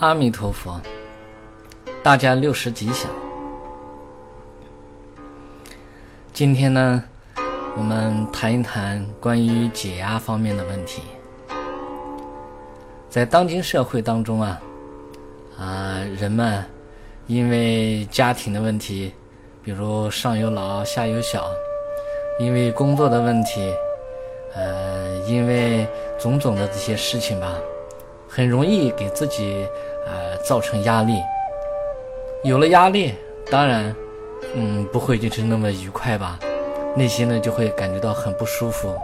阿弥陀佛，大家六十吉祥。今天呢，我们谈一谈关于解压方面的问题。在当今社会当中啊，啊，人们因为家庭的问题，比如上有老下有小，因为工作的问题，呃，因为种种的这些事情吧。很容易给自己呃造成压力，有了压力，当然，嗯，不会就是那么愉快吧，内心呢就会感觉到很不舒服，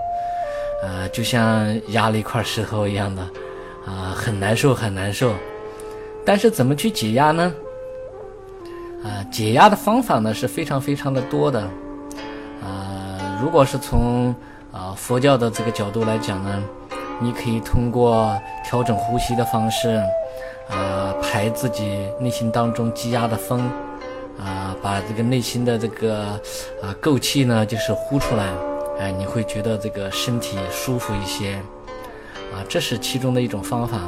呃，就像压了一块石头一样的，啊，很难受很难受。但是怎么去解压呢？啊，解压的方法呢是非常非常的多的，啊，如果是从啊佛教的这个角度来讲呢。你可以通过调整呼吸的方式，啊，排自己内心当中积压的风，啊，把这个内心的这个啊垢气呢，就是呼出来，哎，你会觉得这个身体舒服一些，啊，这是其中的一种方法。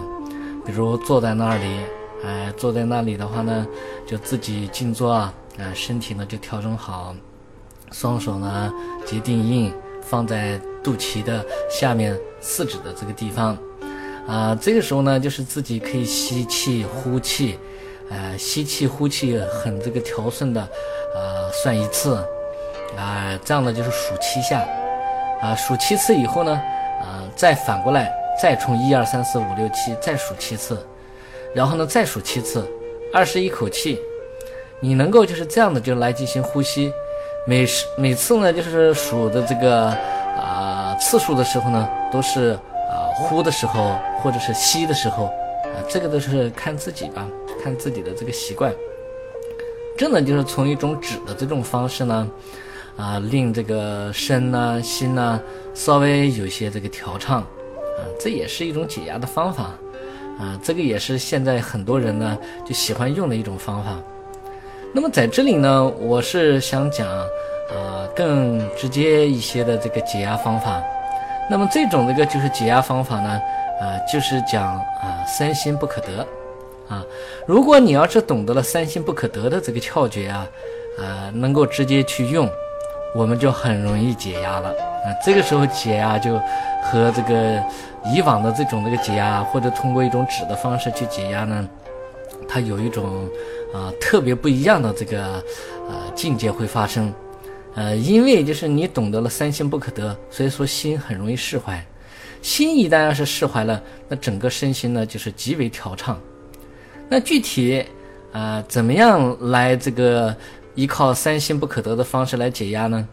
比如坐在那里，哎，坐在那里的话呢，就自己静坐，啊，身体呢就调整好，双手呢结定印。放在肚脐的下面四指的这个地方，啊，这个时候呢，就是自己可以吸气、呼气，呃，吸气、呼气很这个调顺的，啊，算一次，啊，这样呢就是数七下，啊，数七次以后呢，啊，再反过来，再从一二三四五六七再数七次，然后呢再数七次，二十一口气，你能够就是这样的就来进行呼吸。每时每次呢，就是数的这个啊次数的时候呢，都是啊呼的时候或者是吸的时候，啊这个都是看自己吧，看自己的这个习惯。这呢就是从一种指的这种方式呢，啊令这个身呢心呢稍微有些这个调畅，啊这也是一种解压的方法，啊这个也是现在很多人呢就喜欢用的一种方法。那么在这里呢，我是想讲，啊，更直接一些的这个解压方法。那么这种这个就是解压方法呢，啊，就是讲啊三心不可得，啊，如果你要是懂得了三心不可得的这个窍诀啊，啊，能够直接去用，我们就很容易解压了。啊，这个时候解压就和这个以往的这种这个解压，或者通过一种纸的方式去解压呢，它有一种。啊，特别不一样的这个呃境界会发生，呃，因为就是你懂得了三心不可得，所以说心很容易释怀。心一旦要是释怀了，那整个身心呢就是极为调畅。那具体啊，怎么样来这个依靠三心不可得的方式来解压呢？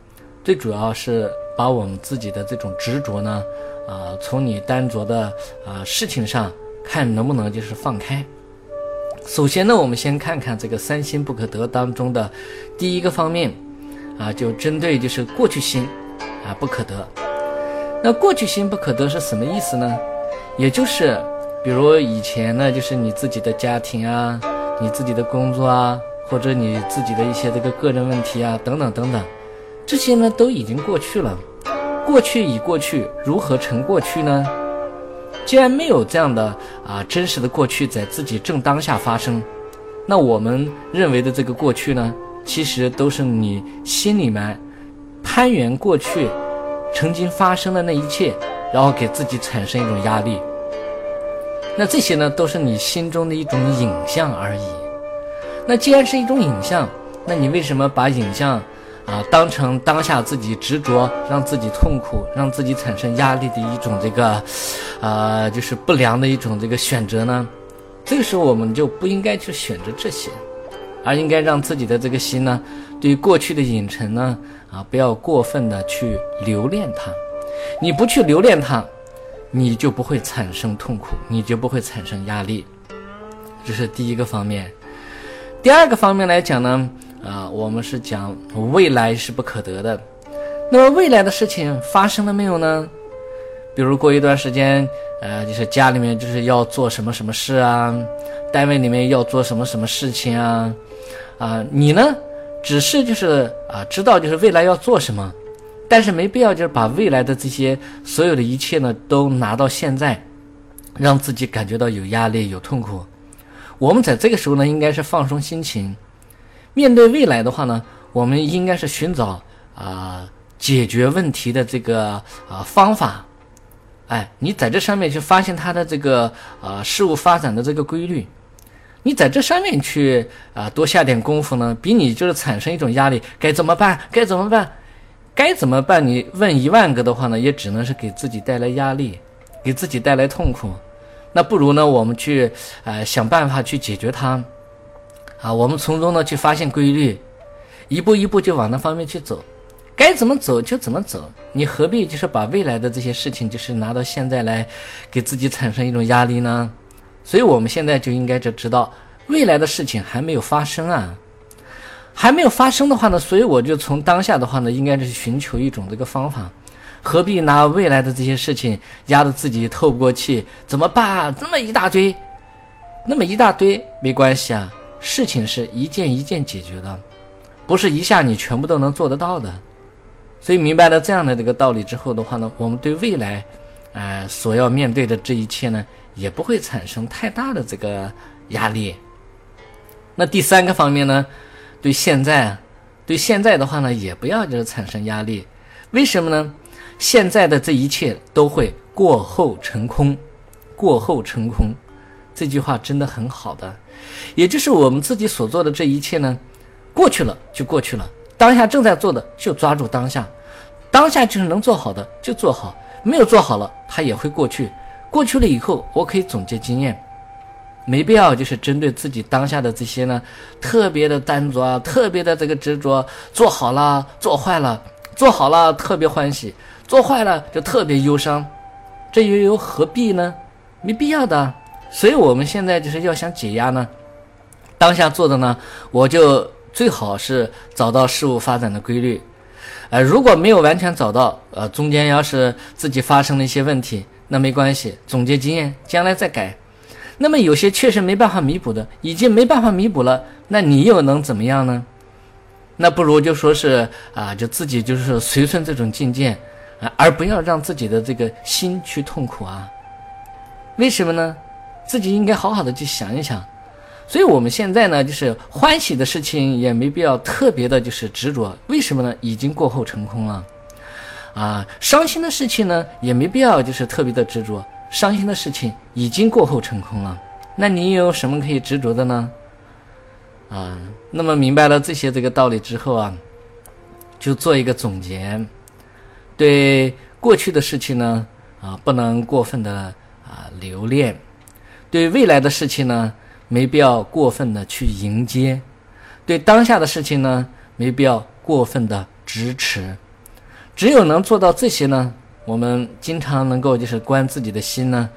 最主要是把我们自己的这种执着呢，啊，从你单着的啊事情上看能不能就是放开。首先呢，我们先看看这个三心不可得当中的第一个方面，啊，就针对就是过去心，啊不可得。那过去心不可得是什么意思呢？也就是，比如以前呢，就是你自己的家庭啊，你自己的工作啊，或者你自己的一些这个个人问题啊，等等等等，这些呢都已经过去了。过去已过去，如何成过去呢？既然没有这样的啊真实的过去在自己正当下发生，那我们认为的这个过去呢，其实都是你心里面攀援过去曾经发生的那一切，然后给自己产生一种压力。那这些呢，都是你心中的一种影像而已。那既然是一种影像，那你为什么把影像？啊，当成当下自己执着，让自己痛苦，让自己产生压力的一种这个，啊，就是不良的一种这个选择呢？这个时候我们就不应该去选择这些，而应该让自己的这个心呢，对于过去的影尘呢，啊，不要过分的去留恋它。你不去留恋它，你就不会产生痛苦，你就不会产生压力。这是第一个方面。第二个方面来讲呢？啊，我们是讲未来是不可得的，那么未来的事情发生了没有呢？比如过一段时间，呃，就是家里面就是要做什么什么事啊，单位里面要做什么什么事情啊，啊，你呢，只是就是啊，知道就是未来要做什么，但是没必要就是把未来的这些所有的一切呢都拿到现在，让自己感觉到有压力有痛苦。我们在这个时候呢，应该是放松心情。面对未来的话呢，我们应该是寻找啊解决问题的这个啊方法。哎，你在这上面去发现它的这个啊事物发展的这个规律，你在这上面去啊多下点功夫呢，比你就是产生一种压力，该怎么办？该怎么办？该怎么办？你问一万个的话呢，也只能是给自己带来压力，给自己带来痛苦。那不如呢，我们去呃想办法去解决它，啊，我们从中呢去发现规律，一步一步就往那方面去走。该怎么走就怎么走，你何必就是把未来的这些事情，就是拿到现在来，给自己产生一种压力呢？所以我们现在就应该就知道，未来的事情还没有发生啊，还没有发生的话呢，所以我就从当下的话呢，应该是寻求一种这个方法，何必拿未来的这些事情压得自己透不过气？怎么办？这么一大堆，那么一大堆没关系啊，事情是一件一件解决的，不是一下你全部都能做得到的。所以明白了这样的这个道理之后的话呢，我们对未来，呃，所要面对的这一切呢，也不会产生太大的这个压力。那第三个方面呢，对现在，对现在的话呢，也不要就是产生压力。为什么呢？现在的这一切都会过后成空，过后成空，这句话真的很好的，也就是我们自己所做的这一切呢，过去了就过去了。当下正在做的就抓住当下，当下就是能做好的就做好，没有做好了它也会过去。过去了以后，我可以总结经验，没必要就是针对自己当下的这些呢，特别的单着啊，特别的这个执着。做好了，做坏了，做好了特别欢喜，做坏了就特别忧伤，这又有何必呢？没必要的。所以我们现在就是要想解压呢，当下做的呢，我就。最好是找到事物发展的规律，呃，如果没有完全找到，呃，中间要是自己发生了一些问题，那没关系，总结经验，将来再改。那么有些确实没办法弥补的，已经没办法弥补了，那你又能怎么样呢？那不如就说是啊，就自己就是随顺这种境界啊，而不要让自己的这个心去痛苦啊。为什么呢？自己应该好好的去想一想。所以，我们现在呢，就是欢喜的事情也没必要特别的，就是执着。为什么呢？已经过后成空了，啊，伤心的事情呢，也没必要就是特别的执着。伤心的事情已经过后成空了，那你有什么可以执着的呢？啊，那么明白了这些这个道理之后啊，就做一个总结。对过去的事情呢，啊，不能过分的啊留恋；对未来的事情呢。没必要过分的去迎接，对当下的事情呢，没必要过分的支持。只有能做到这些呢，我们经常能够就是关自己的心呢，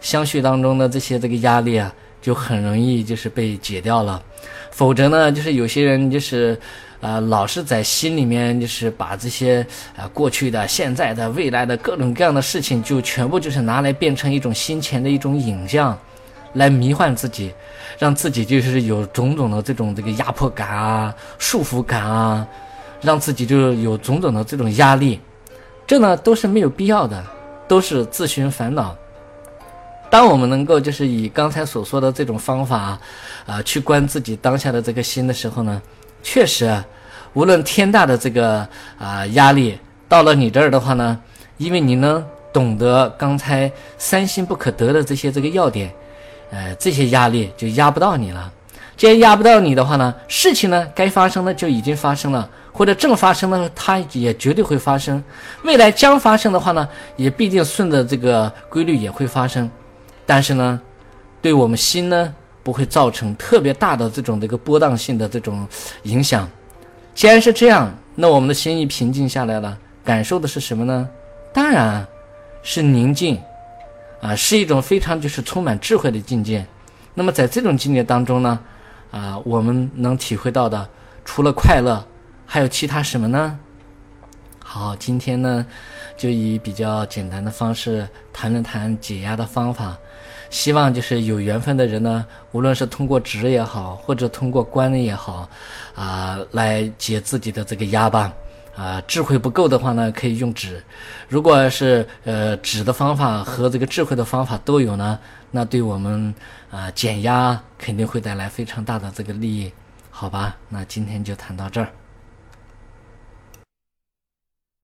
相续当中的这些这个压力啊，就很容易就是被解掉了。否则呢，就是有些人就是啊，老是在心里面就是把这些啊过去的、现在的、未来的各种各样的事情，就全部就是拿来变成一种心前的一种影像。来迷幻自己，让自己就是有种种的这种这个压迫感啊、束缚感啊，让自己就是有种种的这种压力，这呢都是没有必要的，都是自寻烦恼。当我们能够就是以刚才所说的这种方法啊，去观自己当下的这个心的时候呢，确实，无论天大的这个啊压力到了你这儿的话呢，因为你能懂得刚才三心不可得的这些这个要点。呃，这些压力就压不到你了。既然压不到你的话呢，事情呢该发生的就已经发生了，或者正发生的，它也绝对会发生。未来将发生的话呢，也必定顺着这个规律也会发生。但是呢，对我们心呢不会造成特别大的这种这个波荡性的这种影响。既然是这样，那我们的心一平静下来了，感受的是什么呢？当然是宁静。啊，是一种非常就是充满智慧的境界。那么在这种境界当中呢，啊，我们能体会到的，除了快乐，还有其他什么呢？好，今天呢，就以比较简单的方式谈了谈解压的方法。希望就是有缘分的人呢，无论是通过纸也好，或者通过观也好，啊，来解自己的这个压吧。啊，智慧不够的话呢，可以用纸。如果是呃纸的方法和这个智慧的方法都有呢，那对我们啊减压肯定会带来非常大的这个利益，好吧？那今天就谈到这儿。